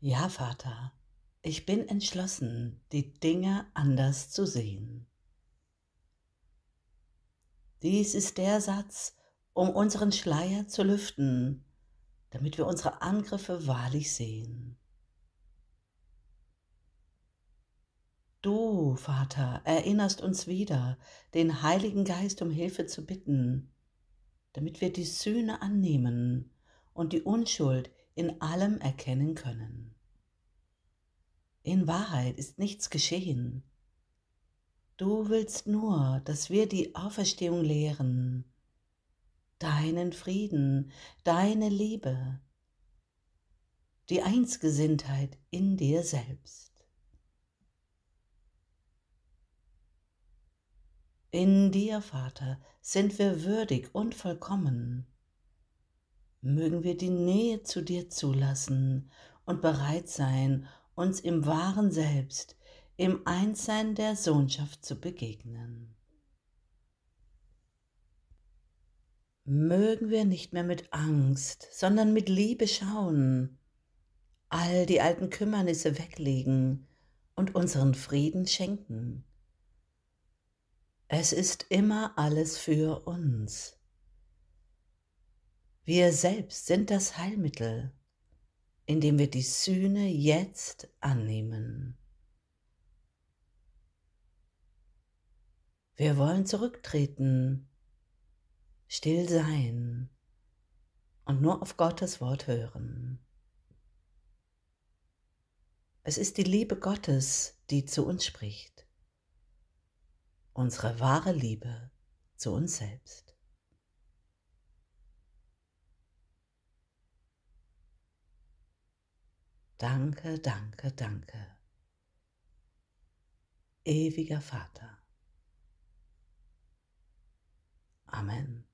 Ja, Vater, ich bin entschlossen, die Dinge anders zu sehen. Dies ist der Satz, um unseren Schleier zu lüften, damit wir unsere Angriffe wahrlich sehen. Du, Vater, erinnerst uns wieder, den Heiligen Geist um Hilfe zu bitten, damit wir die Sühne annehmen und die Unschuld in allem erkennen können. In Wahrheit ist nichts geschehen. Du willst nur, dass wir die Auferstehung lehren, deinen Frieden, deine Liebe, die Einsgesinntheit in dir selbst. In dir, Vater, sind wir würdig und vollkommen mögen wir die Nähe zu dir zulassen und bereit sein, uns im wahren Selbst, im Einssein der Sohnschaft zu begegnen. Mögen wir nicht mehr mit Angst, sondern mit Liebe schauen, all die alten Kümmernisse weglegen und unseren Frieden schenken. Es ist immer alles für uns. Wir selbst sind das Heilmittel, indem wir die Sühne jetzt annehmen. Wir wollen zurücktreten, still sein und nur auf Gottes Wort hören. Es ist die Liebe Gottes, die zu uns spricht, unsere wahre Liebe zu uns selbst. Danke, danke, danke. Ewiger Vater. Amen.